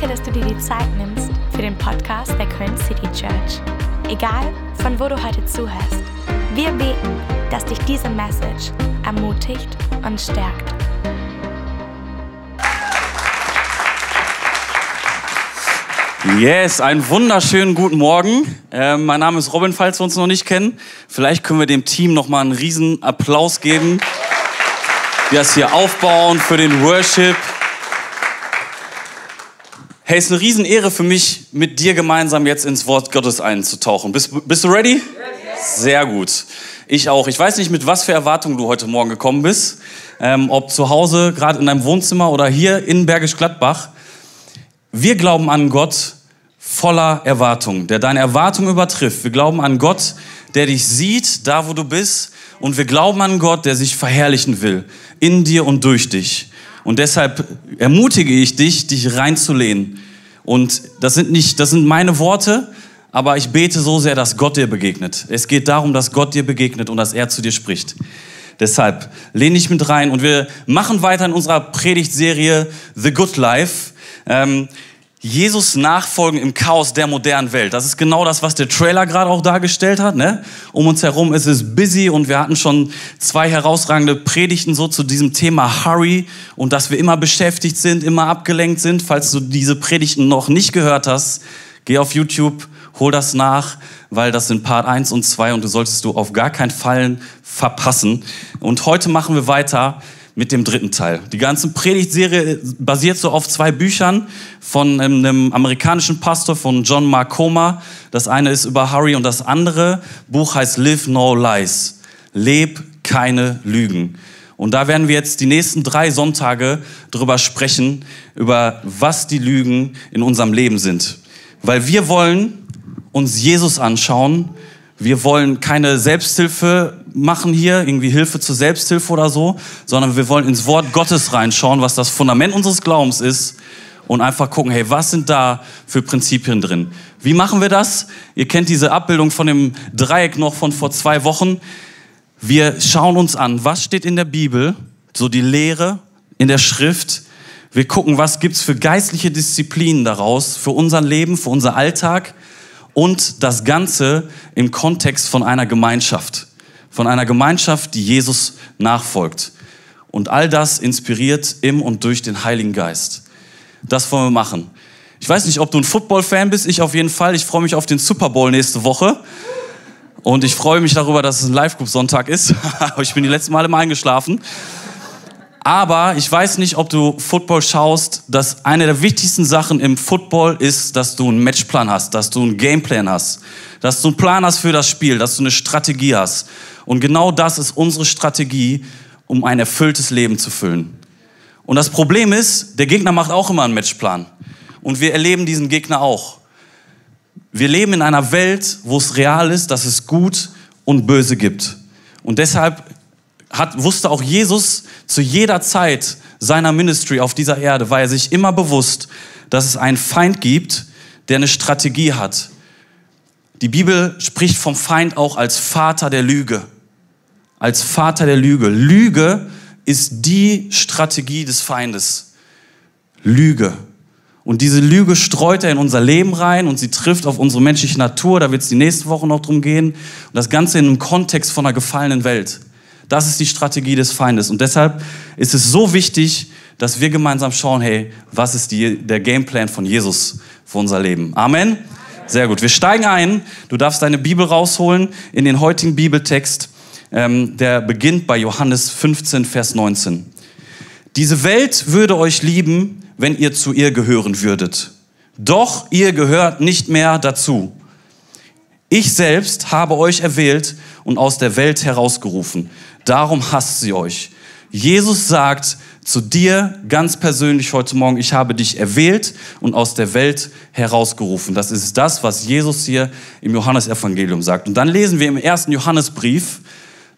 Danke, dass du dir die Zeit nimmst für den Podcast der Köln City Church. Egal, von wo du heute zuhörst, wir beten, dass dich diese Message ermutigt und stärkt. Yes, einen wunderschönen guten Morgen. Äh, mein Name ist Robin, falls wir uns noch nicht kennen. Vielleicht können wir dem Team noch mal einen riesen Applaus geben, die das hier aufbauen für den Worship. Hey, es ist eine Riesenehre für mich, mit dir gemeinsam jetzt ins Wort Gottes einzutauchen. Bist, bist du ready? Sehr gut. Ich auch. Ich weiß nicht, mit was für Erwartungen du heute Morgen gekommen bist. Ähm, ob zu Hause, gerade in deinem Wohnzimmer oder hier in Bergisch Gladbach. Wir glauben an Gott voller Erwartung, der deine Erwartung übertrifft. Wir glauben an Gott, der dich sieht, da wo du bist. Und wir glauben an Gott, der sich verherrlichen will, in dir und durch dich. Und deshalb ermutige ich dich, dich reinzulehnen. Und das sind nicht, das sind meine Worte, aber ich bete so sehr, dass Gott dir begegnet. Es geht darum, dass Gott dir begegnet und dass er zu dir spricht. Deshalb lehne dich mit rein und wir machen weiter in unserer Predigtserie The Good Life. Ähm, Jesus nachfolgen im Chaos der modernen Welt. Das ist genau das, was der Trailer gerade auch dargestellt hat. Ne? Um uns herum ist es busy und wir hatten schon zwei herausragende Predigten so zu diesem Thema Hurry und dass wir immer beschäftigt sind, immer abgelenkt sind. Falls du diese Predigten noch nicht gehört hast, geh auf YouTube, hol das nach, weil das sind Part 1 und 2 und du solltest du auf gar keinen Fall verpassen. Und heute machen wir weiter mit dem dritten Teil. Die ganze Predigtserie basiert so auf zwei Büchern von einem amerikanischen Pastor von John Mark Comer. Das eine ist über Harry und das andere Buch heißt Live No Lies. Leb keine Lügen. Und da werden wir jetzt die nächsten drei Sonntage drüber sprechen, über was die Lügen in unserem Leben sind. Weil wir wollen uns Jesus anschauen. Wir wollen keine Selbsthilfe machen hier, irgendwie Hilfe zur Selbsthilfe oder so, sondern wir wollen ins Wort Gottes reinschauen, was das Fundament unseres Glaubens ist und einfach gucken, hey, was sind da für Prinzipien drin? Wie machen wir das? Ihr kennt diese Abbildung von dem Dreieck noch von vor zwei Wochen. Wir schauen uns an, was steht in der Bibel, so die Lehre in der Schrift. Wir gucken, was gibt's für geistliche Disziplinen daraus, für unser Leben, für unser Alltag und das Ganze im Kontext von einer Gemeinschaft von einer Gemeinschaft, die Jesus nachfolgt. Und all das inspiriert im und durch den Heiligen Geist. Das wollen wir machen. Ich weiß nicht, ob du ein Football-Fan bist. Ich auf jeden Fall. Ich freue mich auf den Super Bowl nächste Woche. Und ich freue mich darüber, dass es ein Live-Group-Sonntag ist. ich bin die letzten Male mal eingeschlafen. Aber ich weiß nicht, ob du Football schaust, dass eine der wichtigsten Sachen im Football ist, dass du einen Matchplan hast, dass du einen Gameplan hast, dass du einen Plan hast für das Spiel, dass du eine Strategie hast. Und genau das ist unsere Strategie, um ein erfülltes Leben zu füllen. Und das Problem ist, der Gegner macht auch immer einen Matchplan. Und wir erleben diesen Gegner auch. Wir leben in einer Welt, wo es real ist, dass es gut und böse gibt. Und deshalb hat, wusste auch Jesus zu jeder Zeit seiner Ministry auf dieser Erde, war er sich immer bewusst, dass es einen Feind gibt, der eine Strategie hat. Die Bibel spricht vom Feind auch als Vater der Lüge. Als Vater der Lüge. Lüge ist die Strategie des Feindes. Lüge. Und diese Lüge streut er in unser Leben rein und sie trifft auf unsere menschliche Natur. Da wird es die nächste Woche noch drum gehen. Und das Ganze in einem Kontext von einer gefallenen Welt. Das ist die Strategie des Feindes. Und deshalb ist es so wichtig, dass wir gemeinsam schauen, hey, was ist die, der Gameplan von Jesus für unser Leben? Amen. Sehr gut. Wir steigen ein. Du darfst deine Bibel rausholen in den heutigen Bibeltext. Ähm, der beginnt bei Johannes 15, Vers 19. Diese Welt würde euch lieben, wenn ihr zu ihr gehören würdet. Doch ihr gehört nicht mehr dazu. Ich selbst habe euch erwählt und aus der Welt herausgerufen darum hasst sie euch. Jesus sagt zu dir ganz persönlich heute Morgen, ich habe dich erwählt und aus der Welt herausgerufen. Das ist das, was Jesus hier im Johannesevangelium sagt. Und dann lesen wir im ersten Johannesbrief,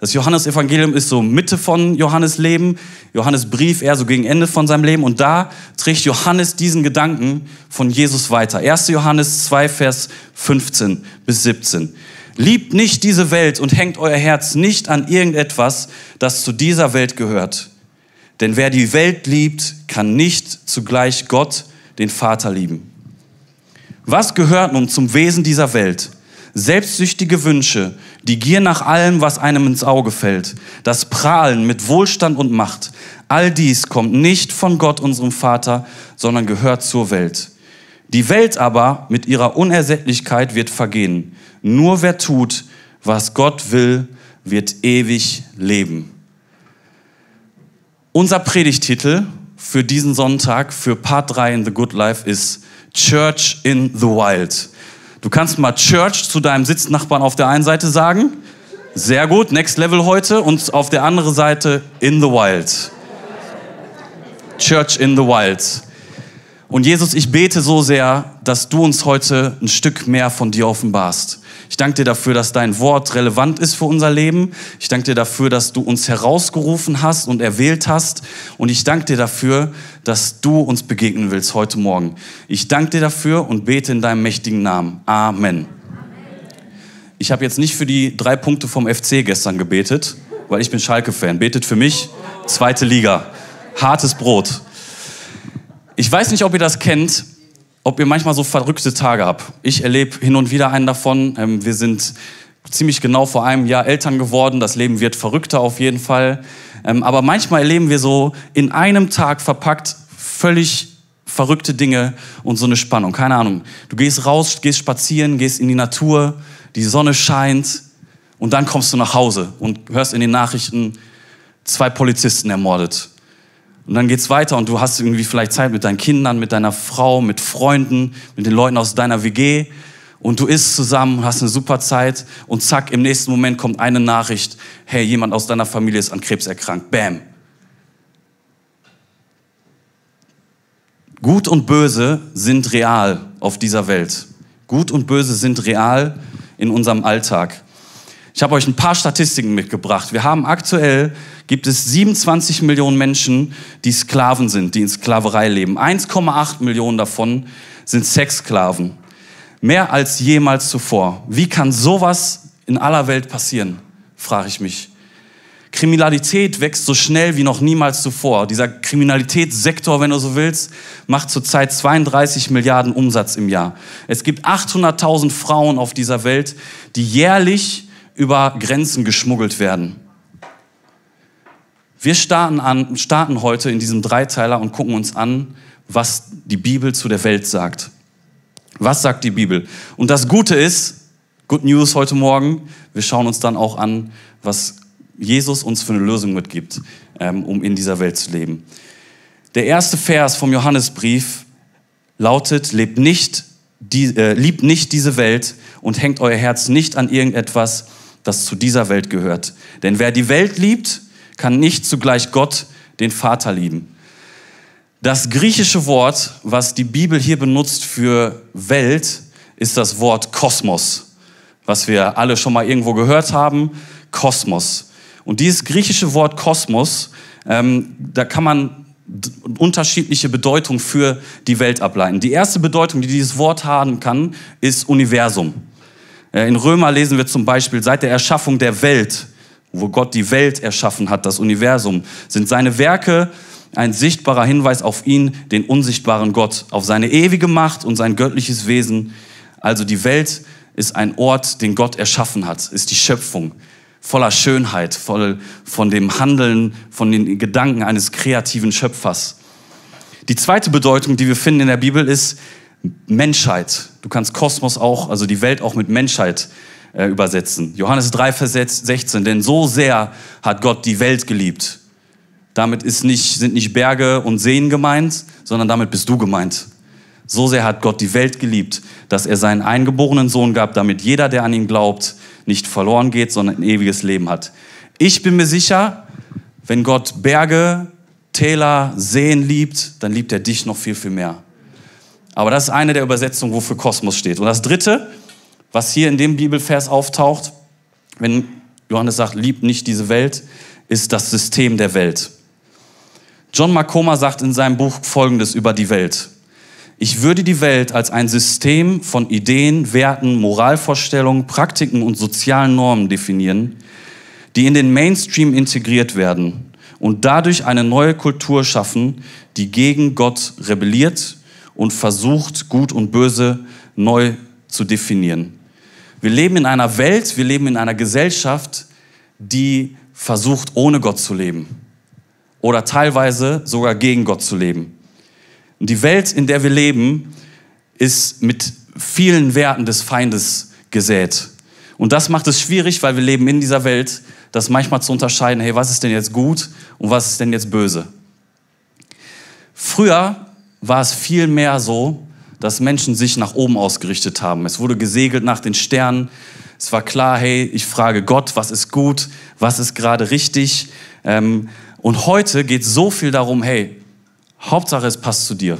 das Johannesevangelium ist so Mitte von Johannes Leben, Johannes Brief eher so gegen Ende von seinem Leben und da trägt Johannes diesen Gedanken von Jesus weiter. 1. Johannes 2, Vers 15 bis 17. Liebt nicht diese Welt und hängt euer Herz nicht an irgendetwas, das zu dieser Welt gehört. Denn wer die Welt liebt, kann nicht zugleich Gott den Vater lieben. Was gehört nun zum Wesen dieser Welt? Selbstsüchtige Wünsche, die Gier nach allem, was einem ins Auge fällt, das Prahlen mit Wohlstand und Macht, all dies kommt nicht von Gott, unserem Vater, sondern gehört zur Welt. Die Welt aber mit ihrer Unersättlichkeit wird vergehen. Nur wer tut, was Gott will, wird ewig leben. Unser Predigtitel für diesen Sonntag, für Part 3 in The Good Life ist Church in the Wild. Du kannst mal Church zu deinem Sitznachbarn auf der einen Seite sagen. Sehr gut, Next Level heute. Und auf der anderen Seite in the Wild. Church in the Wild. Und Jesus, ich bete so sehr, dass du uns heute ein Stück mehr von dir offenbarst. Ich danke dir dafür, dass dein Wort relevant ist für unser Leben. Ich danke dir dafür, dass du uns herausgerufen hast und erwählt hast. Und ich danke dir dafür, dass du uns begegnen willst heute Morgen. Ich danke dir dafür und bete in deinem mächtigen Namen. Amen. Ich habe jetzt nicht für die drei Punkte vom FC gestern gebetet, weil ich bin Schalke-Fan. Betet für mich, zweite Liga. Hartes Brot. Ich weiß nicht, ob ihr das kennt ob ihr manchmal so verrückte Tage habt. Ich erlebe hin und wieder einen davon. Ähm, wir sind ziemlich genau vor einem Jahr Eltern geworden. Das Leben wird verrückter auf jeden Fall. Ähm, aber manchmal erleben wir so in einem Tag verpackt völlig verrückte Dinge und so eine Spannung. Keine Ahnung. Du gehst raus, gehst spazieren, gehst in die Natur, die Sonne scheint und dann kommst du nach Hause und hörst in den Nachrichten zwei Polizisten ermordet. Und dann geht's weiter und du hast irgendwie vielleicht Zeit mit deinen Kindern, mit deiner Frau, mit Freunden, mit den Leuten aus deiner WG und du isst zusammen, hast eine super Zeit und zack, im nächsten Moment kommt eine Nachricht, hey, jemand aus deiner Familie ist an Krebs erkrankt. Bam. Gut und Böse sind real auf dieser Welt. Gut und Böse sind real in unserem Alltag. Ich habe euch ein paar Statistiken mitgebracht. Wir haben aktuell, gibt es 27 Millionen Menschen, die Sklaven sind, die in Sklaverei leben. 1,8 Millionen davon sind Sexsklaven. Mehr als jemals zuvor. Wie kann sowas in aller Welt passieren, frage ich mich. Kriminalität wächst so schnell wie noch niemals zuvor. Dieser Kriminalitätssektor, wenn du so willst, macht zurzeit 32 Milliarden Umsatz im Jahr. Es gibt 800.000 Frauen auf dieser Welt, die jährlich über Grenzen geschmuggelt werden. Wir starten, an, starten heute in diesem Dreiteiler und gucken uns an, was die Bibel zu der Welt sagt. Was sagt die Bibel? Und das Gute ist, Good News heute Morgen, wir schauen uns dann auch an, was Jesus uns für eine Lösung mitgibt, ähm, um in dieser Welt zu leben. Der erste Vers vom Johannesbrief lautet, lebt nicht, die, äh, liebt nicht diese Welt und hängt euer Herz nicht an irgendetwas, das zu dieser Welt gehört. Denn wer die Welt liebt, kann nicht zugleich Gott, den Vater, lieben. Das griechische Wort, was die Bibel hier benutzt für Welt, ist das Wort Kosmos, was wir alle schon mal irgendwo gehört haben, Kosmos. Und dieses griechische Wort Kosmos, ähm, da kann man unterschiedliche Bedeutungen für die Welt ableiten. Die erste Bedeutung, die dieses Wort haben kann, ist Universum. Äh, in Römer lesen wir zum Beispiel, seit der Erschaffung der Welt, wo Gott die Welt erschaffen hat, das Universum, sind seine Werke ein sichtbarer Hinweis auf ihn, den unsichtbaren Gott, auf seine ewige Macht und sein göttliches Wesen. Also die Welt ist ein Ort, den Gott erschaffen hat, ist die Schöpfung, voller Schönheit, voll von dem Handeln, von den Gedanken eines kreativen Schöpfers. Die zweite Bedeutung, die wir finden in der Bibel, ist Menschheit. Du kannst Kosmos auch, also die Welt auch mit Menschheit äh, übersetzen. Johannes 3, Vers 16. Denn so sehr hat Gott die Welt geliebt. Damit ist nicht, sind nicht Berge und Seen gemeint, sondern damit bist du gemeint. So sehr hat Gott die Welt geliebt, dass er seinen eingeborenen Sohn gab, damit jeder, der an ihn glaubt, nicht verloren geht, sondern ein ewiges Leben hat. Ich bin mir sicher, wenn Gott Berge, Täler, Seen liebt, dann liebt er dich noch viel, viel mehr. Aber das ist eine der Übersetzungen, wofür Kosmos steht. Und das dritte, was hier in dem Bibelvers auftaucht, wenn Johannes sagt, liebt nicht diese Welt, ist das System der Welt. John Makoma sagt in seinem Buch Folgendes über die Welt. Ich würde die Welt als ein System von Ideen, Werten, Moralvorstellungen, Praktiken und sozialen Normen definieren, die in den Mainstream integriert werden und dadurch eine neue Kultur schaffen, die gegen Gott rebelliert und versucht, gut und böse neu zu definieren. Wir leben in einer Welt, wir leben in einer Gesellschaft, die versucht, ohne Gott zu leben oder teilweise sogar gegen Gott zu leben. Und die Welt, in der wir leben, ist mit vielen Werten des Feindes gesät. Und das macht es schwierig, weil wir leben in dieser Welt, das manchmal zu unterscheiden, hey, was ist denn jetzt gut und was ist denn jetzt böse? Früher war es viel mehr so, dass Menschen sich nach oben ausgerichtet haben. Es wurde gesegelt nach den Sternen. Es war klar, hey, ich frage Gott, was ist gut, was ist gerade richtig. Ähm, und heute geht so viel darum, hey, Hauptsache es passt zu dir.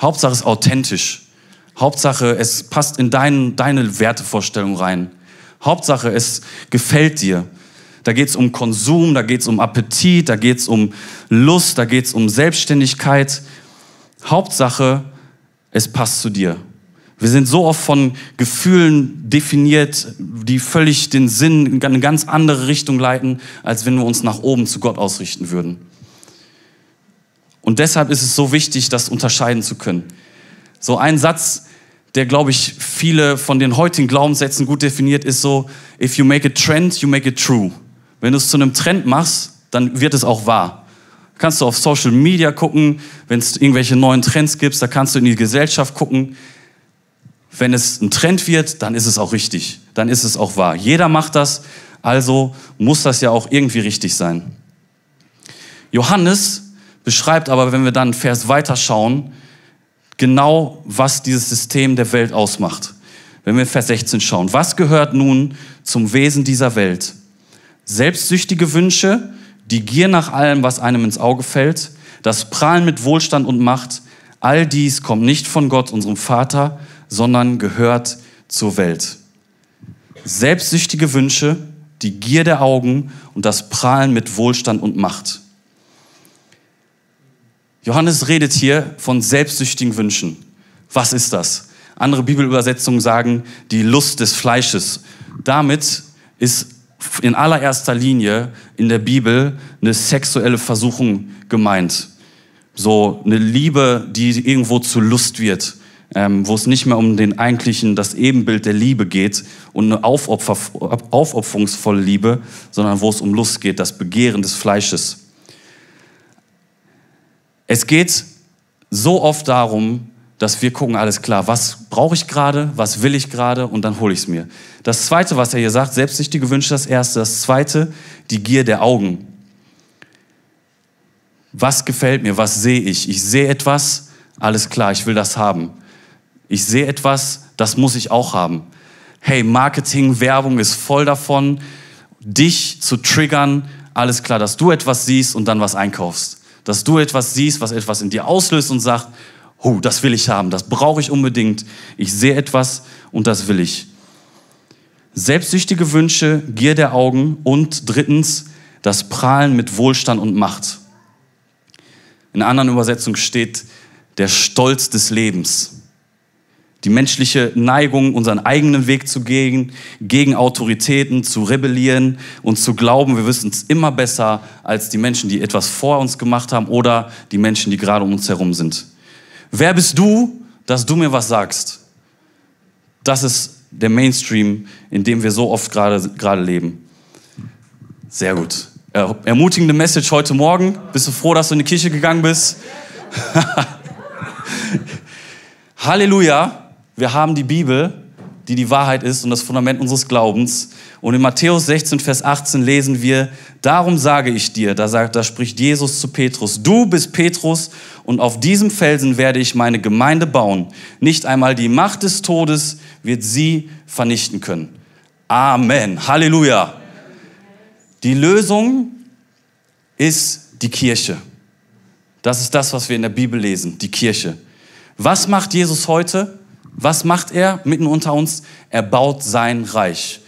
Hauptsache es ist authentisch. Hauptsache es passt in dein, deine Wertevorstellung rein. Hauptsache es gefällt dir. Da geht es um Konsum, da geht es um Appetit, da geht es um Lust, da geht es um Selbstständigkeit. Hauptsache, es passt zu dir. Wir sind so oft von Gefühlen definiert, die völlig den Sinn in eine ganz andere Richtung leiten, als wenn wir uns nach oben zu Gott ausrichten würden. Und deshalb ist es so wichtig, das unterscheiden zu können. So ein Satz, der, glaube ich, viele von den heutigen Glaubenssätzen gut definiert, ist so, if you make a trend, you make it true. Wenn du es zu einem Trend machst, dann wird es auch wahr. Kannst du auf Social Media gucken, wenn es irgendwelche neuen Trends gibt, da kannst du in die Gesellschaft gucken. Wenn es ein Trend wird, dann ist es auch richtig, dann ist es auch wahr. Jeder macht das, also muss das ja auch irgendwie richtig sein. Johannes beschreibt aber, wenn wir dann einen Vers weiterschauen, genau, was dieses System der Welt ausmacht. Wenn wir Vers 16 schauen, was gehört nun zum Wesen dieser Welt? Selbstsüchtige Wünsche, die Gier nach allem, was einem ins Auge fällt, das Prahlen mit Wohlstand und Macht, all dies kommt nicht von Gott, unserem Vater, sondern gehört zur Welt. Selbstsüchtige Wünsche, die Gier der Augen und das Prahlen mit Wohlstand und Macht. Johannes redet hier von selbstsüchtigen Wünschen. Was ist das? Andere Bibelübersetzungen sagen die Lust des Fleisches. Damit ist in allererster Linie in der Bibel eine sexuelle Versuchung gemeint. So eine Liebe, die irgendwo zu Lust wird, ähm, wo es nicht mehr um den eigentlichen, das Ebenbild der Liebe geht und eine Aufopfer, aufopferungsvolle Liebe, sondern wo es um Lust geht, das Begehren des Fleisches. Es geht so oft darum, dass wir gucken, alles klar, was brauche ich gerade, was will ich gerade und dann hole ich es mir. Das Zweite, was er hier sagt, selbstsüchtige Wünsche, das Erste. Das Zweite, die Gier der Augen. Was gefällt mir, was sehe ich? Ich sehe etwas, alles klar, ich will das haben. Ich sehe etwas, das muss ich auch haben. Hey, Marketing, Werbung ist voll davon, dich zu triggern, alles klar, dass du etwas siehst und dann was einkaufst. Dass du etwas siehst, was etwas in dir auslöst und sagt, oh, das will ich haben, das brauche ich unbedingt. Ich sehe etwas und das will ich. Selbstsüchtige Wünsche, Gier der Augen und drittens das Prahlen mit Wohlstand und Macht. In einer anderen Übersetzung steht der Stolz des Lebens. Die menschliche Neigung, unseren eigenen Weg zu gehen, gegen Autoritäten zu rebellieren und zu glauben, wir wissen es immer besser als die Menschen, die etwas vor uns gemacht haben oder die Menschen, die gerade um uns herum sind. Wer bist du, dass du mir was sagst? Das ist der Mainstream, in dem wir so oft gerade, leben. Sehr gut. Ermutigende Message heute Morgen. Bist du froh, dass du in die Kirche gegangen bist? Halleluja. Wir haben die Bibel, die die Wahrheit ist und das Fundament unseres Glaubens. Und in Matthäus 16, Vers 18 lesen wir, darum sage ich dir, da, sagt, da spricht Jesus zu Petrus, du bist Petrus und auf diesem Felsen werde ich meine Gemeinde bauen. Nicht einmal die Macht des Todes wird sie vernichten können. Amen. Halleluja. Die Lösung ist die Kirche. Das ist das, was wir in der Bibel lesen, die Kirche. Was macht Jesus heute? Was macht er mitten unter uns? Er baut sein Reich.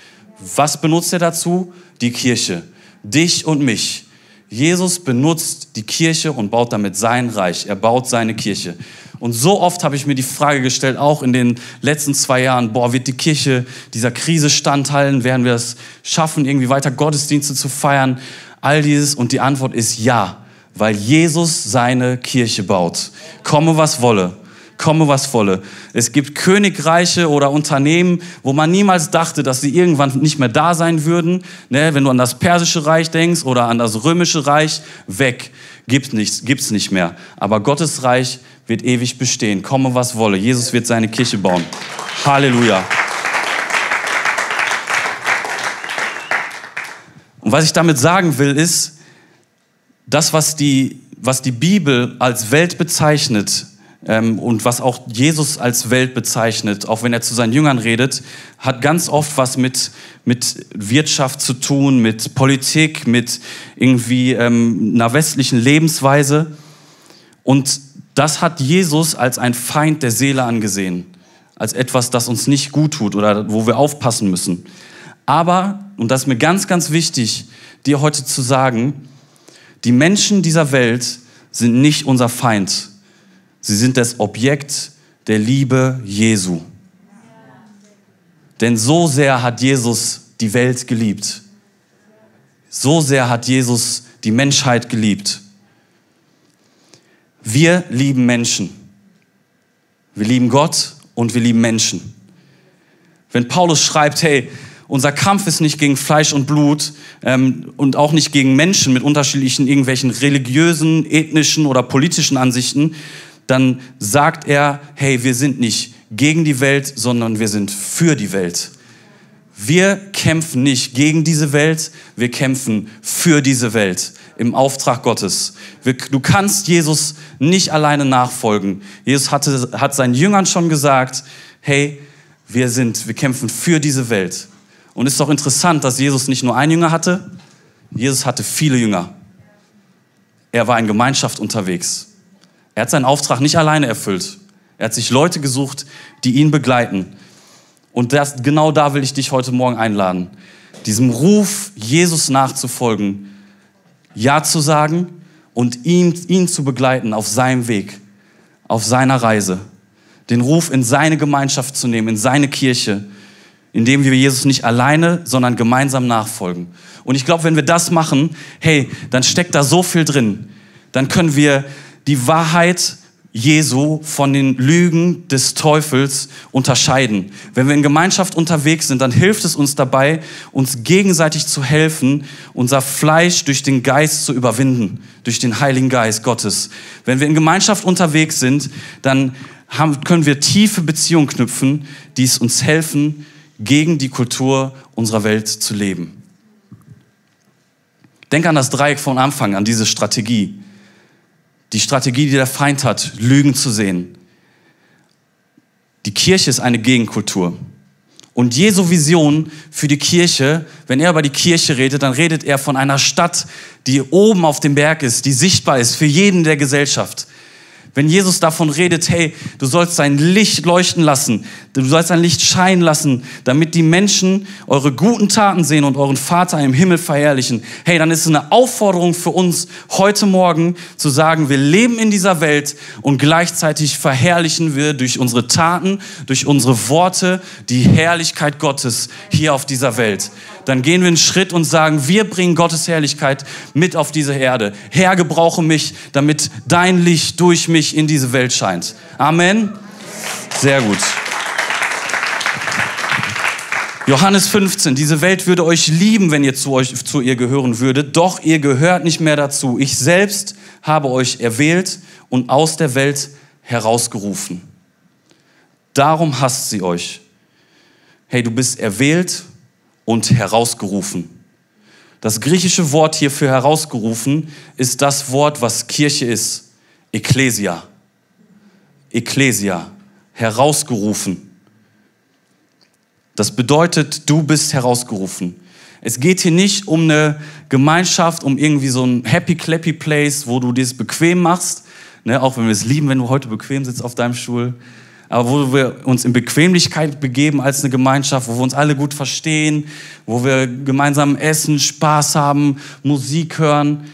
Was benutzt er dazu? Die Kirche. Dich und mich. Jesus benutzt die Kirche und baut damit sein Reich. Er baut seine Kirche. Und so oft habe ich mir die Frage gestellt, auch in den letzten zwei Jahren, boah, wird die Kirche dieser Krise standhalten? Werden wir es schaffen, irgendwie weiter Gottesdienste zu feiern? All dieses. Und die Antwort ist ja, weil Jesus seine Kirche baut. Komme, was wolle komme was wolle. Es gibt Königreiche oder Unternehmen, wo man niemals dachte, dass sie irgendwann nicht mehr da sein würden. Ne, wenn du an das persische Reich denkst oder an das römische Reich, weg. Gibt nichts, gibt's nicht mehr. Aber Gottes Reich wird ewig bestehen. Komme was wolle. Jesus wird seine Kirche bauen. Halleluja. Und was ich damit sagen will, ist, das, was die, was die Bibel als Welt bezeichnet und was auch Jesus als Welt bezeichnet, auch wenn er zu seinen Jüngern redet, hat ganz oft was mit, mit Wirtschaft zu tun, mit Politik, mit irgendwie ähm, einer westlichen Lebensweise. Und das hat Jesus als ein Feind der Seele angesehen, als etwas, das uns nicht gut tut oder wo wir aufpassen müssen. Aber, und das ist mir ganz, ganz wichtig, dir heute zu sagen, die Menschen dieser Welt sind nicht unser Feind. Sie sind das Objekt der Liebe Jesu. Denn so sehr hat Jesus die Welt geliebt. So sehr hat Jesus die Menschheit geliebt. Wir lieben Menschen. Wir lieben Gott und wir lieben Menschen. Wenn Paulus schreibt, hey, unser Kampf ist nicht gegen Fleisch und Blut ähm, und auch nicht gegen Menschen mit unterschiedlichen irgendwelchen religiösen, ethnischen oder politischen Ansichten. Dann sagt er, hey, wir sind nicht gegen die Welt, sondern wir sind für die Welt. Wir kämpfen nicht gegen diese Welt, wir kämpfen für diese Welt im Auftrag Gottes. Du kannst Jesus nicht alleine nachfolgen. Jesus hatte, hat seinen Jüngern schon gesagt, hey, wir sind, wir kämpfen für diese Welt. Und es ist doch interessant, dass Jesus nicht nur einen Jünger hatte, Jesus hatte viele Jünger. Er war in Gemeinschaft unterwegs. Er hat seinen Auftrag nicht alleine erfüllt. Er hat sich Leute gesucht, die ihn begleiten. Und das, genau da will ich dich heute Morgen einladen. Diesem Ruf, Jesus nachzufolgen, Ja zu sagen und ihn, ihn zu begleiten auf seinem Weg, auf seiner Reise. Den Ruf in seine Gemeinschaft zu nehmen, in seine Kirche indem wir Jesus nicht alleine, sondern gemeinsam nachfolgen. Und ich glaube, wenn wir das machen, hey, dann steckt da so viel drin. Dann können wir die Wahrheit Jesu von den Lügen des Teufels unterscheiden. Wenn wir in Gemeinschaft unterwegs sind, dann hilft es uns dabei, uns gegenseitig zu helfen, unser Fleisch durch den Geist zu überwinden, durch den Heiligen Geist Gottes. Wenn wir in Gemeinschaft unterwegs sind, dann haben, können wir tiefe Beziehungen knüpfen, die es uns helfen, gegen die Kultur unserer Welt zu leben. Denk an das Dreieck von Anfang, an diese Strategie. Die Strategie, die der Feind hat, Lügen zu sehen. Die Kirche ist eine Gegenkultur. Und Jesu Vision für die Kirche, wenn er über die Kirche redet, dann redet er von einer Stadt, die oben auf dem Berg ist, die sichtbar ist für jeden der Gesellschaft. Wenn Jesus davon redet, hey, du sollst dein Licht leuchten lassen, du sollst dein Licht scheinen lassen, damit die Menschen eure guten Taten sehen und euren Vater im Himmel verherrlichen. Hey, dann ist es eine Aufforderung für uns heute Morgen zu sagen, wir leben in dieser Welt und gleichzeitig verherrlichen wir durch unsere Taten, durch unsere Worte die Herrlichkeit Gottes hier auf dieser Welt dann gehen wir einen Schritt und sagen, wir bringen Gottes Herrlichkeit mit auf diese Erde. Herr, gebrauche mich, damit dein Licht durch mich in diese Welt scheint. Amen. Sehr gut. Johannes 15, diese Welt würde euch lieben, wenn ihr zu, euch, zu ihr gehören würdet, doch ihr gehört nicht mehr dazu. Ich selbst habe euch erwählt und aus der Welt herausgerufen. Darum hasst sie euch. Hey, du bist erwählt und herausgerufen. Das griechische Wort hier für herausgerufen ist das Wort, was Kirche ist. Ecclesia. Ecclesia. Herausgerufen. Das bedeutet, du bist herausgerufen. Es geht hier nicht um eine Gemeinschaft, um irgendwie so ein happy clappy place, wo du das bequem machst. Ne, auch wenn wir es lieben, wenn du heute bequem sitzt auf deinem Stuhl aber wo wir uns in Bequemlichkeit begeben als eine Gemeinschaft, wo wir uns alle gut verstehen, wo wir gemeinsam essen, Spaß haben, Musik hören.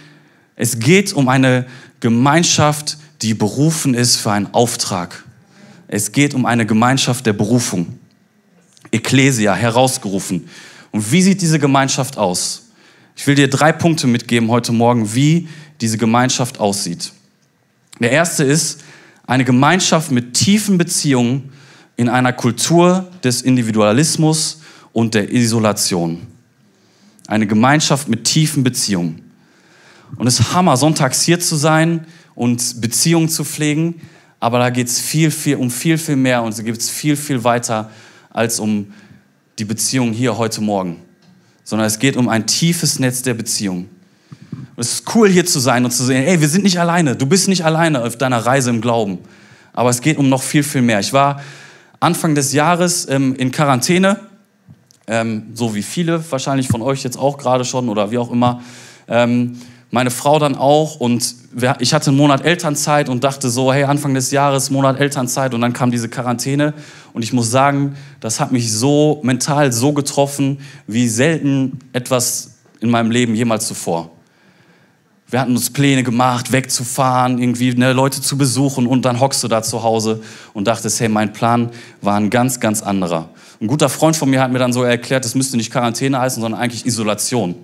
Es geht um eine Gemeinschaft, die berufen ist für einen Auftrag. Es geht um eine Gemeinschaft der Berufung. Ecclesia, herausgerufen. Und wie sieht diese Gemeinschaft aus? Ich will dir drei Punkte mitgeben heute Morgen, wie diese Gemeinschaft aussieht. Der erste ist, Eine Gemeinschaft mit tiefen Beziehungen in einer Kultur des Individualismus und der Isolation. Eine Gemeinschaft mit tiefen Beziehungen. Und es ist Hammer, sonntags hier zu sein und Beziehungen zu pflegen, aber da geht es viel, viel, um viel, viel mehr und es gibt es viel, viel weiter als um die Beziehung hier heute Morgen, sondern es geht um ein tiefes Netz der Beziehung. Es ist cool hier zu sein und zu sehen, ey, wir sind nicht alleine, du bist nicht alleine auf deiner Reise im Glauben, aber es geht um noch viel, viel mehr. Ich war Anfang des Jahres ähm, in Quarantäne, ähm, so wie viele wahrscheinlich von euch jetzt auch gerade schon oder wie auch immer. Ähm, meine Frau dann auch und ich hatte einen Monat Elternzeit und dachte so, hey, Anfang des Jahres, Monat Elternzeit und dann kam diese Quarantäne und ich muss sagen, das hat mich so mental so getroffen, wie selten etwas in meinem Leben jemals zuvor. Wir hatten uns Pläne gemacht, wegzufahren, irgendwie ne, Leute zu besuchen und dann hockst du da zu Hause und dachtest, hey, mein Plan war ein ganz, ganz anderer. Ein guter Freund von mir hat mir dann so erklärt, das müsste nicht Quarantäne heißen, sondern eigentlich Isolation.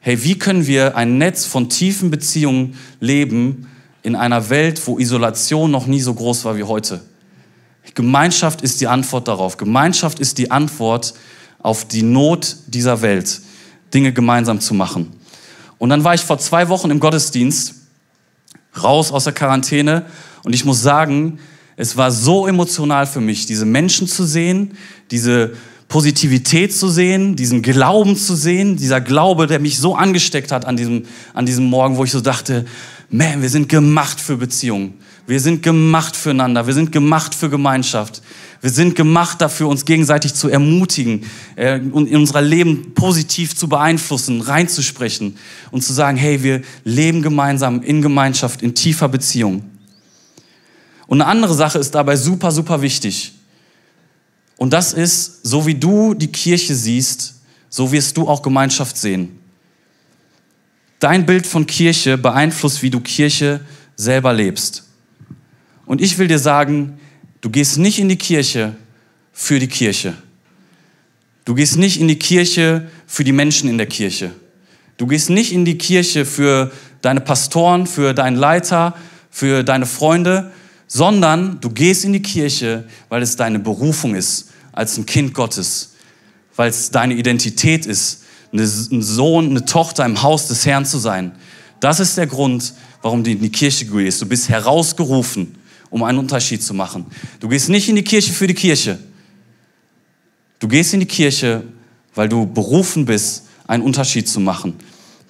Hey, wie können wir ein Netz von tiefen Beziehungen leben in einer Welt, wo Isolation noch nie so groß war wie heute? Gemeinschaft ist die Antwort darauf. Gemeinschaft ist die Antwort auf die Not dieser Welt, Dinge gemeinsam zu machen. Und dann war ich vor zwei Wochen im Gottesdienst, raus aus der Quarantäne. Und ich muss sagen, es war so emotional für mich, diese Menschen zu sehen, diese Positivität zu sehen, diesen Glauben zu sehen, dieser Glaube, der mich so angesteckt hat an diesem, an diesem Morgen, wo ich so dachte, man, wir sind gemacht für Beziehungen. Wir sind gemacht füreinander. Wir sind gemacht für Gemeinschaft. Wir sind gemacht dafür, uns gegenseitig zu ermutigen äh, und in unser Leben positiv zu beeinflussen, reinzusprechen und zu sagen, hey, wir leben gemeinsam in Gemeinschaft, in tiefer Beziehung. Und eine andere Sache ist dabei super, super wichtig. Und das ist, so wie du die Kirche siehst, so wirst du auch Gemeinschaft sehen. Dein Bild von Kirche beeinflusst, wie du Kirche selber lebst. Und ich will dir sagen, Du gehst nicht in die Kirche für die Kirche. Du gehst nicht in die Kirche für die Menschen in der Kirche. Du gehst nicht in die Kirche für deine Pastoren, für deinen Leiter, für deine Freunde, sondern du gehst in die Kirche, weil es deine Berufung ist als ein Kind Gottes, weil es deine Identität ist, ein Sohn, eine Tochter im Haus des Herrn zu sein. Das ist der Grund, warum du in die Kirche gehst. Du bist herausgerufen um einen Unterschied zu machen. Du gehst nicht in die Kirche für die Kirche. Du gehst in die Kirche, weil du berufen bist, einen Unterschied zu machen.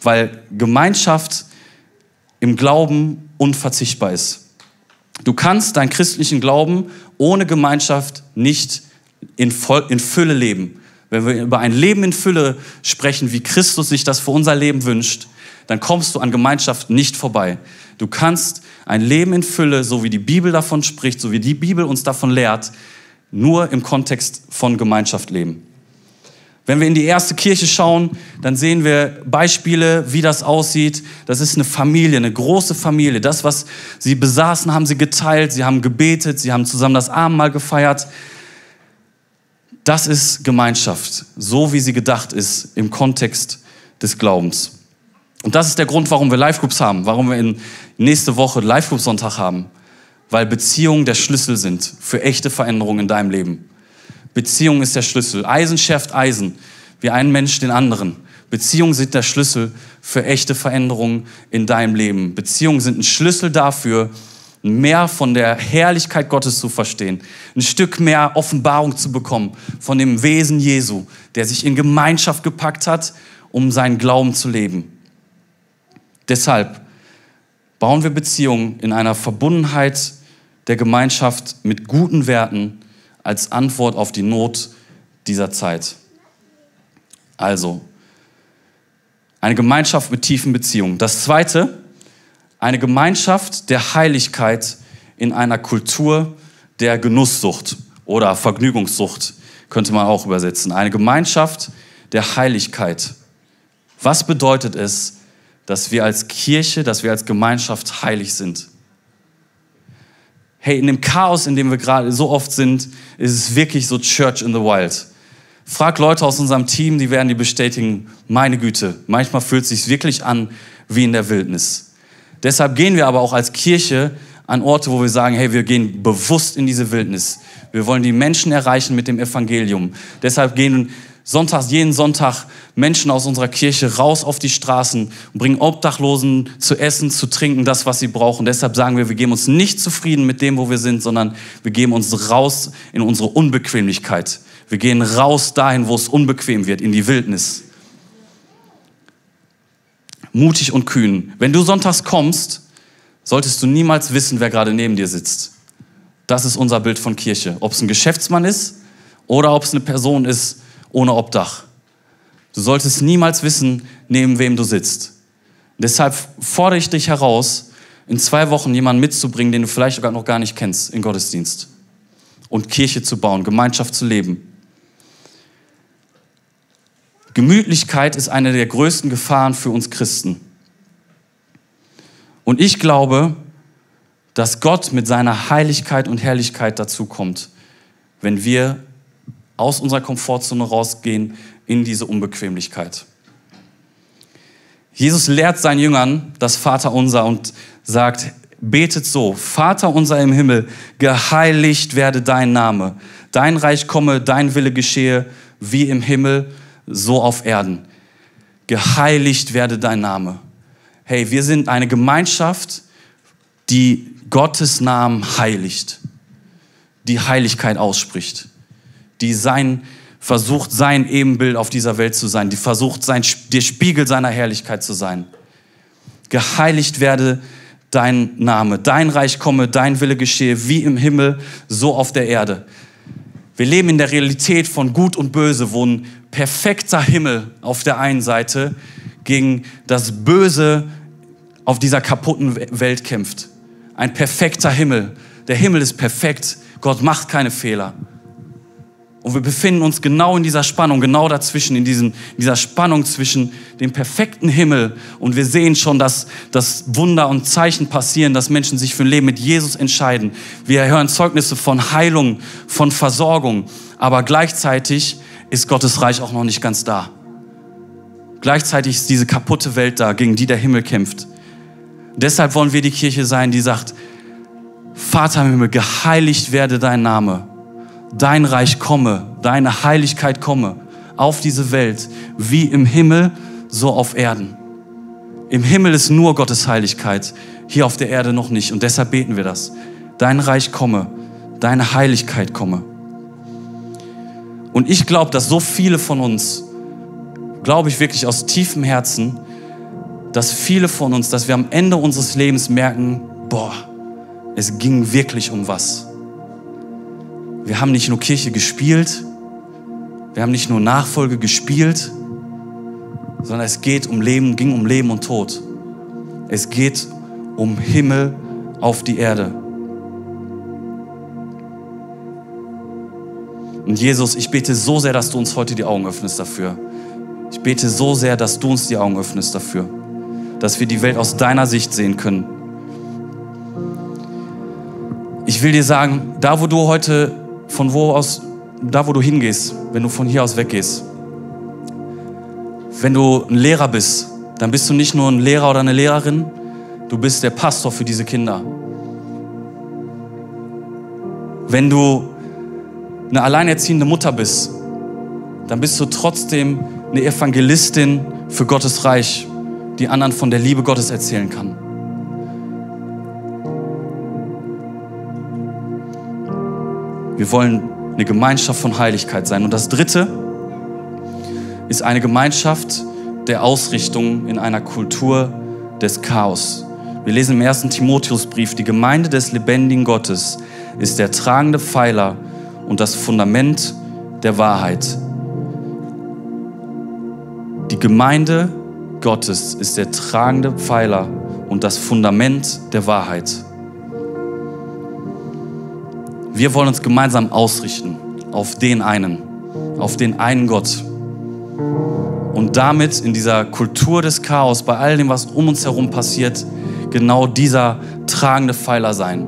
Weil Gemeinschaft im Glauben unverzichtbar ist. Du kannst deinen christlichen Glauben ohne Gemeinschaft nicht in, Voll in Fülle leben. Wenn wir über ein Leben in Fülle sprechen, wie Christus sich das für unser Leben wünscht, dann kommst du an Gemeinschaft nicht vorbei. Du kannst ein Leben in Fülle, so wie die Bibel davon spricht, so wie die Bibel uns davon lehrt, nur im Kontext von Gemeinschaft leben. Wenn wir in die erste Kirche schauen, dann sehen wir Beispiele, wie das aussieht. Das ist eine Familie, eine große Familie. Das, was sie besaßen, haben sie geteilt, sie haben gebetet, sie haben zusammen das Abendmahl gefeiert. Das ist Gemeinschaft, so wie sie gedacht ist im Kontext des Glaubens. Und das ist der Grund, warum wir Live-Groups haben, warum wir in nächste Woche Live-Group-Sonntag haben. Weil Beziehungen der Schlüssel sind für echte Veränderungen in deinem Leben. Beziehung ist der Schlüssel. Eisen schärft Eisen, wie ein Mensch den anderen. Beziehungen sind der Schlüssel für echte Veränderungen in deinem Leben. Beziehungen sind ein Schlüssel dafür, mehr von der Herrlichkeit Gottes zu verstehen, ein Stück mehr Offenbarung zu bekommen von dem Wesen Jesu, der sich in Gemeinschaft gepackt hat, um seinen Glauben zu leben. Deshalb bauen wir Beziehungen in einer Verbundenheit der Gemeinschaft mit guten Werten als Antwort auf die Not dieser Zeit. Also, eine Gemeinschaft mit tiefen Beziehungen. Das zweite, eine Gemeinschaft der Heiligkeit in einer Kultur der Genusssucht oder Vergnügungssucht, könnte man auch übersetzen. Eine Gemeinschaft der Heiligkeit. Was bedeutet es, dass wir als Kirche, dass wir als Gemeinschaft heilig sind. Hey, in dem Chaos, in dem wir gerade so oft sind, ist es wirklich so Church in the Wild. Frag Leute aus unserem Team, die werden dir bestätigen, meine Güte, manchmal fühlt es sich wirklich an wie in der Wildnis. Deshalb gehen wir aber auch als Kirche an Orte, wo wir sagen, hey, wir gehen bewusst in diese Wildnis. Wir wollen die Menschen erreichen mit dem Evangelium. Deshalb gehen Sonntags, jeden Sonntag Menschen aus unserer Kirche raus auf die Straßen und bringen Obdachlosen zu essen, zu trinken, das, was sie brauchen. Deshalb sagen wir, wir geben uns nicht zufrieden mit dem, wo wir sind, sondern wir geben uns raus in unsere Unbequemlichkeit. Wir gehen raus dahin, wo es unbequem wird, in die Wildnis. Mutig und kühn. Wenn du sonntags kommst, solltest du niemals wissen, wer gerade neben dir sitzt. Das ist unser Bild von Kirche. Ob es ein Geschäftsmann ist oder ob es eine Person ist ohne Obdach. Du solltest niemals wissen, neben wem du sitzt. Deshalb fordere ich dich heraus, in zwei Wochen jemanden mitzubringen, den du vielleicht sogar noch gar nicht kennst, in Gottesdienst. Und Kirche zu bauen, Gemeinschaft zu leben. Gemütlichkeit ist eine der größten Gefahren für uns Christen. Und ich glaube, dass Gott mit seiner Heiligkeit und Herrlichkeit dazukommt, wenn wir aus unserer Komfortzone rausgehen in diese Unbequemlichkeit. Jesus lehrt seinen Jüngern das Vaterunser und sagt, betet so, Vater unser im Himmel, geheiligt werde dein Name, dein Reich komme, dein Wille geschehe, wie im Himmel, so auf Erden. Geheiligt werde dein Name hey, wir sind eine Gemeinschaft, die Gottes Namen heiligt, die Heiligkeit ausspricht, die sein, versucht, sein Ebenbild auf dieser Welt zu sein, die versucht, sein, der Spiegel seiner Herrlichkeit zu sein. Geheiligt werde dein Name, dein Reich komme, dein Wille geschehe, wie im Himmel, so auf der Erde. Wir leben in der Realität von Gut und Böse, wo ein perfekter Himmel auf der einen Seite gegen das Böse auf dieser kaputten Welt kämpft. Ein perfekter Himmel. Der Himmel ist perfekt. Gott macht keine Fehler. Und wir befinden uns genau in dieser Spannung, genau dazwischen, in, diesem, in dieser Spannung zwischen dem perfekten Himmel. Und wir sehen schon, dass, dass Wunder und Zeichen passieren, dass Menschen sich für ein Leben mit Jesus entscheiden. Wir hören Zeugnisse von Heilung, von Versorgung. Aber gleichzeitig ist Gottes Reich auch noch nicht ganz da. Gleichzeitig ist diese kaputte Welt da, gegen die der Himmel kämpft. Deshalb wollen wir die Kirche sein, die sagt, Vater im Himmel, geheiligt werde dein Name, dein Reich komme, deine Heiligkeit komme auf diese Welt, wie im Himmel, so auf Erden. Im Himmel ist nur Gottes Heiligkeit, hier auf der Erde noch nicht. Und deshalb beten wir das. Dein Reich komme, deine Heiligkeit komme. Und ich glaube, dass so viele von uns glaube ich wirklich aus tiefem Herzen, dass viele von uns, dass wir am Ende unseres Lebens merken, boah, es ging wirklich um was. Wir haben nicht nur Kirche gespielt, wir haben nicht nur Nachfolge gespielt, sondern es geht um Leben, ging um Leben und Tod. Es geht um Himmel auf die Erde. Und Jesus, ich bete so sehr, dass du uns heute die Augen öffnest dafür. Ich bete so sehr, dass du uns die Augen öffnest dafür, dass wir die Welt aus deiner Sicht sehen können. Ich will dir sagen, da wo du heute, von wo aus, da wo du hingehst, wenn du von hier aus weggehst, wenn du ein Lehrer bist, dann bist du nicht nur ein Lehrer oder eine Lehrerin, du bist der Pastor für diese Kinder. Wenn du eine alleinerziehende Mutter bist, dann bist du trotzdem eine Evangelistin für Gottes Reich, die anderen von der Liebe Gottes erzählen kann. Wir wollen eine Gemeinschaft von Heiligkeit sein. Und das Dritte ist eine Gemeinschaft der Ausrichtung in einer Kultur des Chaos. Wir lesen im ersten Timotheusbrief, die Gemeinde des lebendigen Gottes ist der tragende Pfeiler und das Fundament der Wahrheit. Die Gemeinde Gottes ist der tragende Pfeiler und das Fundament der Wahrheit. Wir wollen uns gemeinsam ausrichten auf den einen, auf den einen Gott. Und damit in dieser Kultur des Chaos, bei all dem, was um uns herum passiert, genau dieser tragende Pfeiler sein.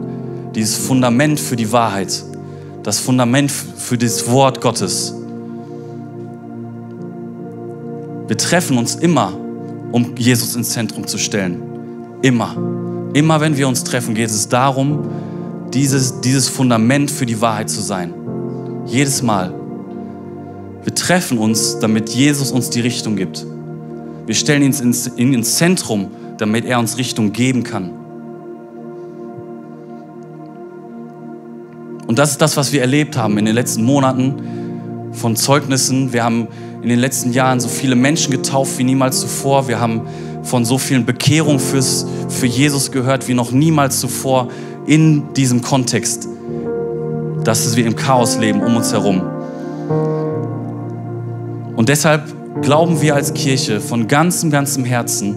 Dieses Fundament für die Wahrheit. Das Fundament für das Wort Gottes. Wir treffen uns immer, um Jesus ins Zentrum zu stellen. Immer. Immer wenn wir uns treffen, geht es darum, dieses, dieses Fundament für die Wahrheit zu sein. Jedes Mal. Wir treffen uns, damit Jesus uns die Richtung gibt. Wir stellen ihn ins, ins Zentrum, damit er uns Richtung geben kann. Und das ist das, was wir erlebt haben in den letzten Monaten von Zeugnissen. Wir haben in den letzten Jahren so viele Menschen getauft wie niemals zuvor. Wir haben von so vielen Bekehrungen fürs, für Jesus gehört wie noch niemals zuvor in diesem Kontext, dass wir im Chaos leben um uns herum. Und deshalb glauben wir als Kirche von ganzem, ganzem Herzen,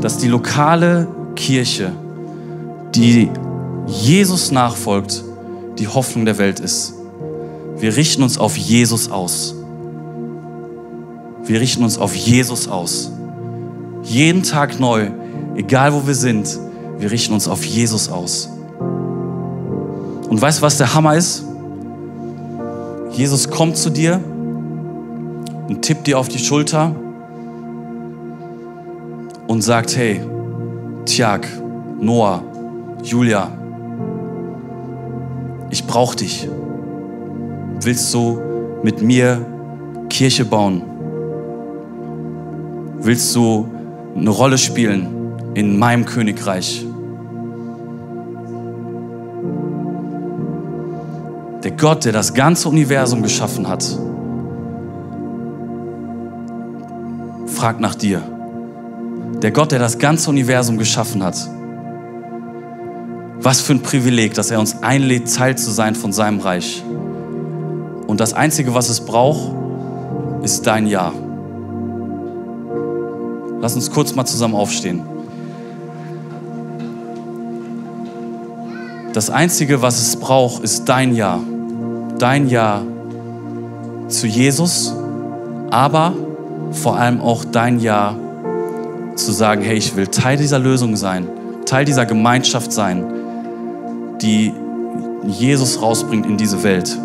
dass die lokale Kirche, die Jesus nachfolgt, die Hoffnung der Welt ist. Wir richten uns auf Jesus aus. Wir richten uns auf Jesus aus. Jeden Tag neu, egal wo wir sind, wir richten uns auf Jesus aus. Und weißt du, was der Hammer ist? Jesus kommt zu dir und tippt dir auf die Schulter und sagt, hey, Tiag, Noah, Julia, ich brauche dich. Willst du mit mir Kirche bauen? Willst du eine Rolle spielen in meinem Königreich? Der Gott, der das ganze Universum geschaffen hat, fragt nach dir. Der Gott, der das ganze Universum geschaffen hat, was für ein Privileg, dass er uns einlädt, Teil zu sein von seinem Reich. Und das Einzige, was es braucht, ist dein Ja. Lass uns kurz mal zusammen aufstehen. Das Einzige, was es braucht, ist dein Ja. Dein Ja zu Jesus, aber vor allem auch dein Ja zu sagen, hey, ich will Teil dieser Lösung sein, Teil dieser Gemeinschaft sein die Jesus rausbringt in diese Welt.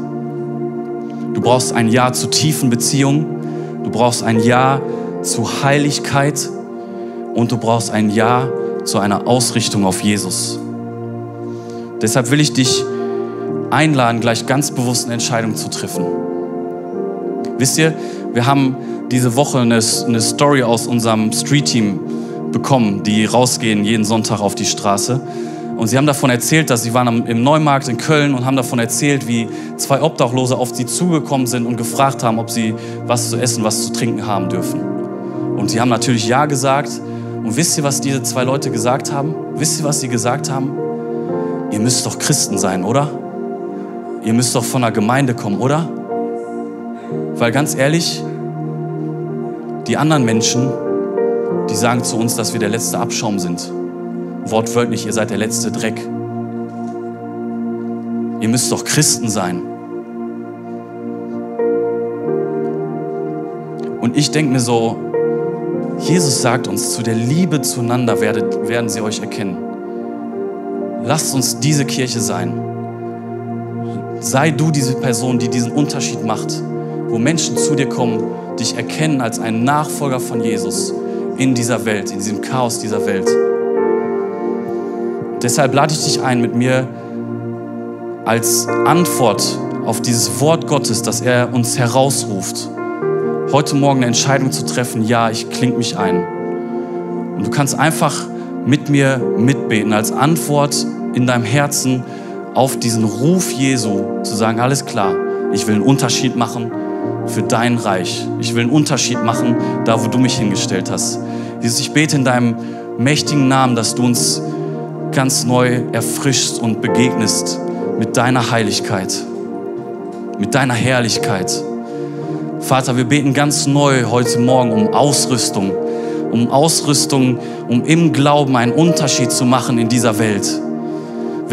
Du brauchst ein Ja zu tiefen Beziehungen, du brauchst ein Ja zu Heiligkeit und du brauchst ein Ja zu einer Ausrichtung auf Jesus. Deshalb will ich dich einladen, gleich ganz bewusst eine Entscheidung zu treffen. Wisst ihr, wir haben diese Woche eine, eine Story aus unserem Street-Team bekommen, die rausgehen jeden Sonntag auf die Straße. Und sie haben davon erzählt, dass sie waren im Neumarkt in Köln und haben davon erzählt, wie zwei Obdachlose auf sie zugekommen sind und gefragt haben, ob sie was zu essen, was zu trinken haben dürfen. Und sie haben natürlich Ja gesagt. Und wisst ihr, was diese zwei Leute gesagt haben? Wisst ihr, was sie gesagt haben? Ihr müsst doch Christen sein, oder? Ihr müsst doch von einer Gemeinde kommen, oder? Weil ganz ehrlich, die anderen Menschen, die sagen zu uns, dass wir der letzte Abschaum sind. Wortwörtlich, ihr seid der letzte Dreck. Ihr müsst doch Christen sein. Und ich denke mir so, Jesus sagt uns, zu der Liebe zueinander werdet, werden sie euch erkennen. Lasst uns diese Kirche sein. Sei du diese Person, die diesen Unterschied macht, wo Menschen zu dir kommen, dich erkennen als einen Nachfolger von Jesus in dieser Welt, in diesem Chaos dieser Welt. Deshalb lade ich dich ein, mit mir als Antwort auf dieses Wort Gottes, das er uns herausruft, heute Morgen eine Entscheidung zu treffen, ja, ich kling mich ein. Und du kannst einfach mit mir mitbeten, als Antwort in deinem Herzen auf diesen Ruf Jesu, zu sagen, alles klar, ich will einen Unterschied machen für dein Reich. Ich will einen Unterschied machen, da wo du mich hingestellt hast. Jesus, ich bete in deinem mächtigen Namen, dass du uns ganz neu erfrischst und begegnest mit deiner Heiligkeit, mit deiner Herrlichkeit. Vater, wir beten ganz neu heute Morgen um Ausrüstung, um Ausrüstung, um im Glauben einen Unterschied zu machen in dieser Welt.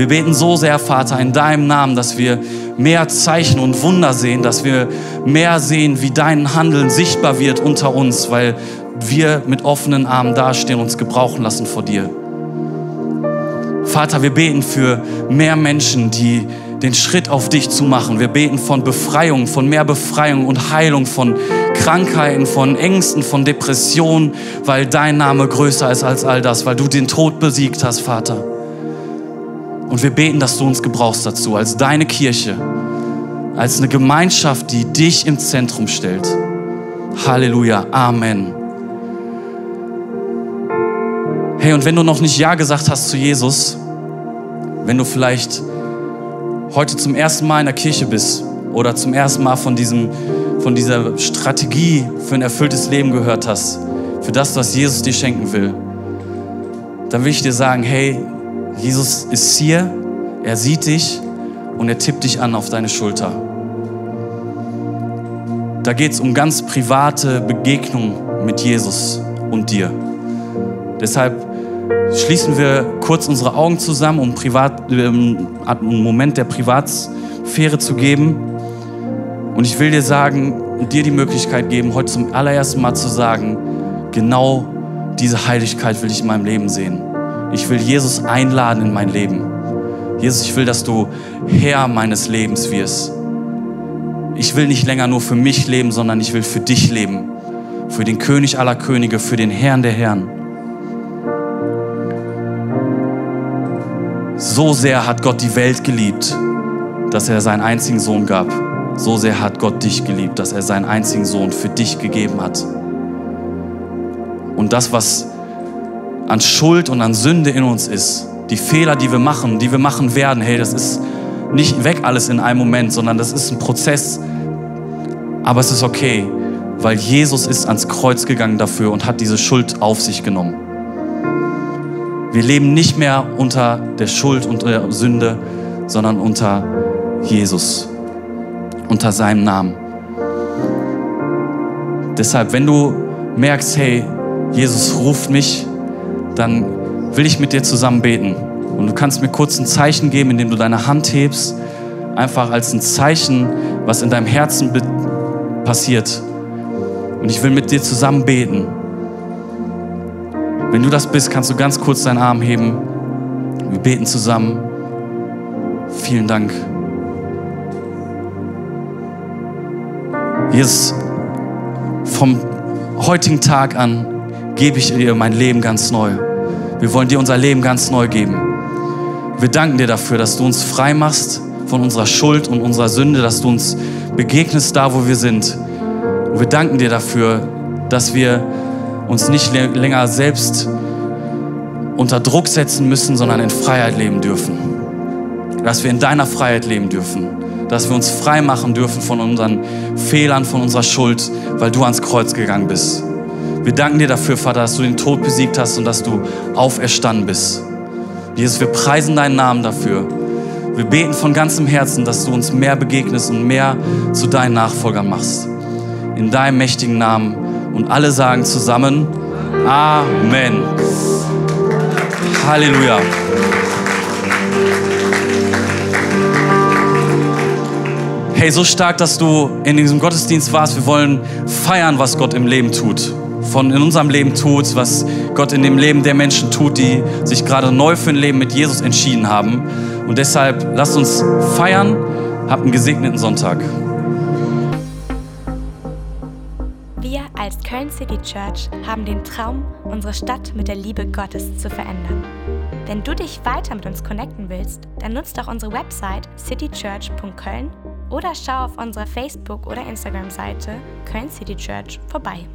Wir beten so sehr, Vater, in deinem Namen, dass wir mehr Zeichen und Wunder sehen, dass wir mehr sehen, wie dein Handeln sichtbar wird unter uns, weil wir mit offenen Armen dastehen und uns gebrauchen lassen vor dir. Vater, wir beten für mehr Menschen, die den Schritt auf dich zu machen. Wir beten von Befreiung, von mehr Befreiung und Heilung von Krankheiten, von Ängsten, von Depressionen, weil dein Name größer ist als all das, weil du den Tod besiegt hast, Vater. Und wir beten, dass du uns gebrauchst dazu, als deine Kirche, als eine Gemeinschaft, die dich im Zentrum stellt. Halleluja, Amen. Hey, und wenn du noch nicht Ja gesagt hast zu Jesus, wenn du vielleicht heute zum ersten Mal in der Kirche bist oder zum ersten Mal von, diesem, von dieser Strategie für ein erfülltes Leben gehört hast, für das, was Jesus dir schenken will, dann will ich dir sagen, hey, Jesus ist hier, er sieht dich und er tippt dich an auf deine Schulter. Da geht es um ganz private Begegnungen mit Jesus und dir. Deshalb schließen wir kurz unsere Augen zusammen, um privat, ähm, einen Moment der Privatsphäre zu geben. Und ich will dir sagen und dir die Möglichkeit geben, heute zum allerersten Mal zu sagen, genau diese Heiligkeit will ich in meinem Leben sehen. Ich will Jesus einladen in mein Leben. Jesus, ich will, dass du Herr meines Lebens wirst. Ich will nicht länger nur für mich leben, sondern ich will für dich leben. Für den König aller Könige, für den Herrn der Herren. So sehr hat Gott die Welt geliebt, dass er seinen einzigen Sohn gab. So sehr hat Gott dich geliebt, dass er seinen einzigen Sohn für dich gegeben hat. Und das, was an Schuld und an Sünde in uns ist, die Fehler, die wir machen, die wir machen werden, hey, das ist nicht weg alles in einem Moment, sondern das ist ein Prozess. Aber es ist okay, weil Jesus ist ans Kreuz gegangen dafür und hat diese Schuld auf sich genommen. Wir leben nicht mehr unter der Schuld und der Sünde, sondern unter Jesus, unter seinem Namen. Deshalb, wenn du merkst, hey, Jesus ruft mich, dann will ich mit dir zusammen beten. Und du kannst mir kurz ein Zeichen geben, indem du deine Hand hebst, einfach als ein Zeichen, was in deinem Herzen passiert. Und ich will mit dir zusammen beten. Wenn du das bist, kannst du ganz kurz deinen Arm heben. Wir beten zusammen. Vielen Dank. Jesus, vom heutigen Tag an gebe ich dir mein Leben ganz neu. Wir wollen dir unser Leben ganz neu geben. Wir danken dir dafür, dass du uns frei machst von unserer Schuld und unserer Sünde, dass du uns begegnest da, wo wir sind. Und wir danken dir dafür, dass wir uns nicht länger selbst unter Druck setzen müssen, sondern in Freiheit leben dürfen. Dass wir in deiner Freiheit leben dürfen. Dass wir uns frei machen dürfen von unseren Fehlern, von unserer Schuld, weil du ans Kreuz gegangen bist. Wir danken dir dafür, Vater, dass du den Tod besiegt hast und dass du auferstanden bist. Jesus, wir preisen deinen Namen dafür. Wir beten von ganzem Herzen, dass du uns mehr begegnest und mehr zu deinen Nachfolgern machst. In deinem mächtigen Namen. Und alle sagen zusammen Amen. Halleluja. Hey, so stark, dass du in diesem Gottesdienst warst. Wir wollen feiern, was Gott im Leben tut. Von in unserem Leben tut, was Gott in dem Leben der Menschen tut, die sich gerade neu für ein Leben mit Jesus entschieden haben. Und deshalb lasst uns feiern. Habt einen gesegneten Sonntag. als Köln City Church haben den Traum, unsere Stadt mit der Liebe Gottes zu verändern. Wenn du dich weiter mit uns connecten willst, dann nutzt doch unsere Website citychurch.köln oder schau auf unserer Facebook- oder Instagram-Seite Köln City Church vorbei.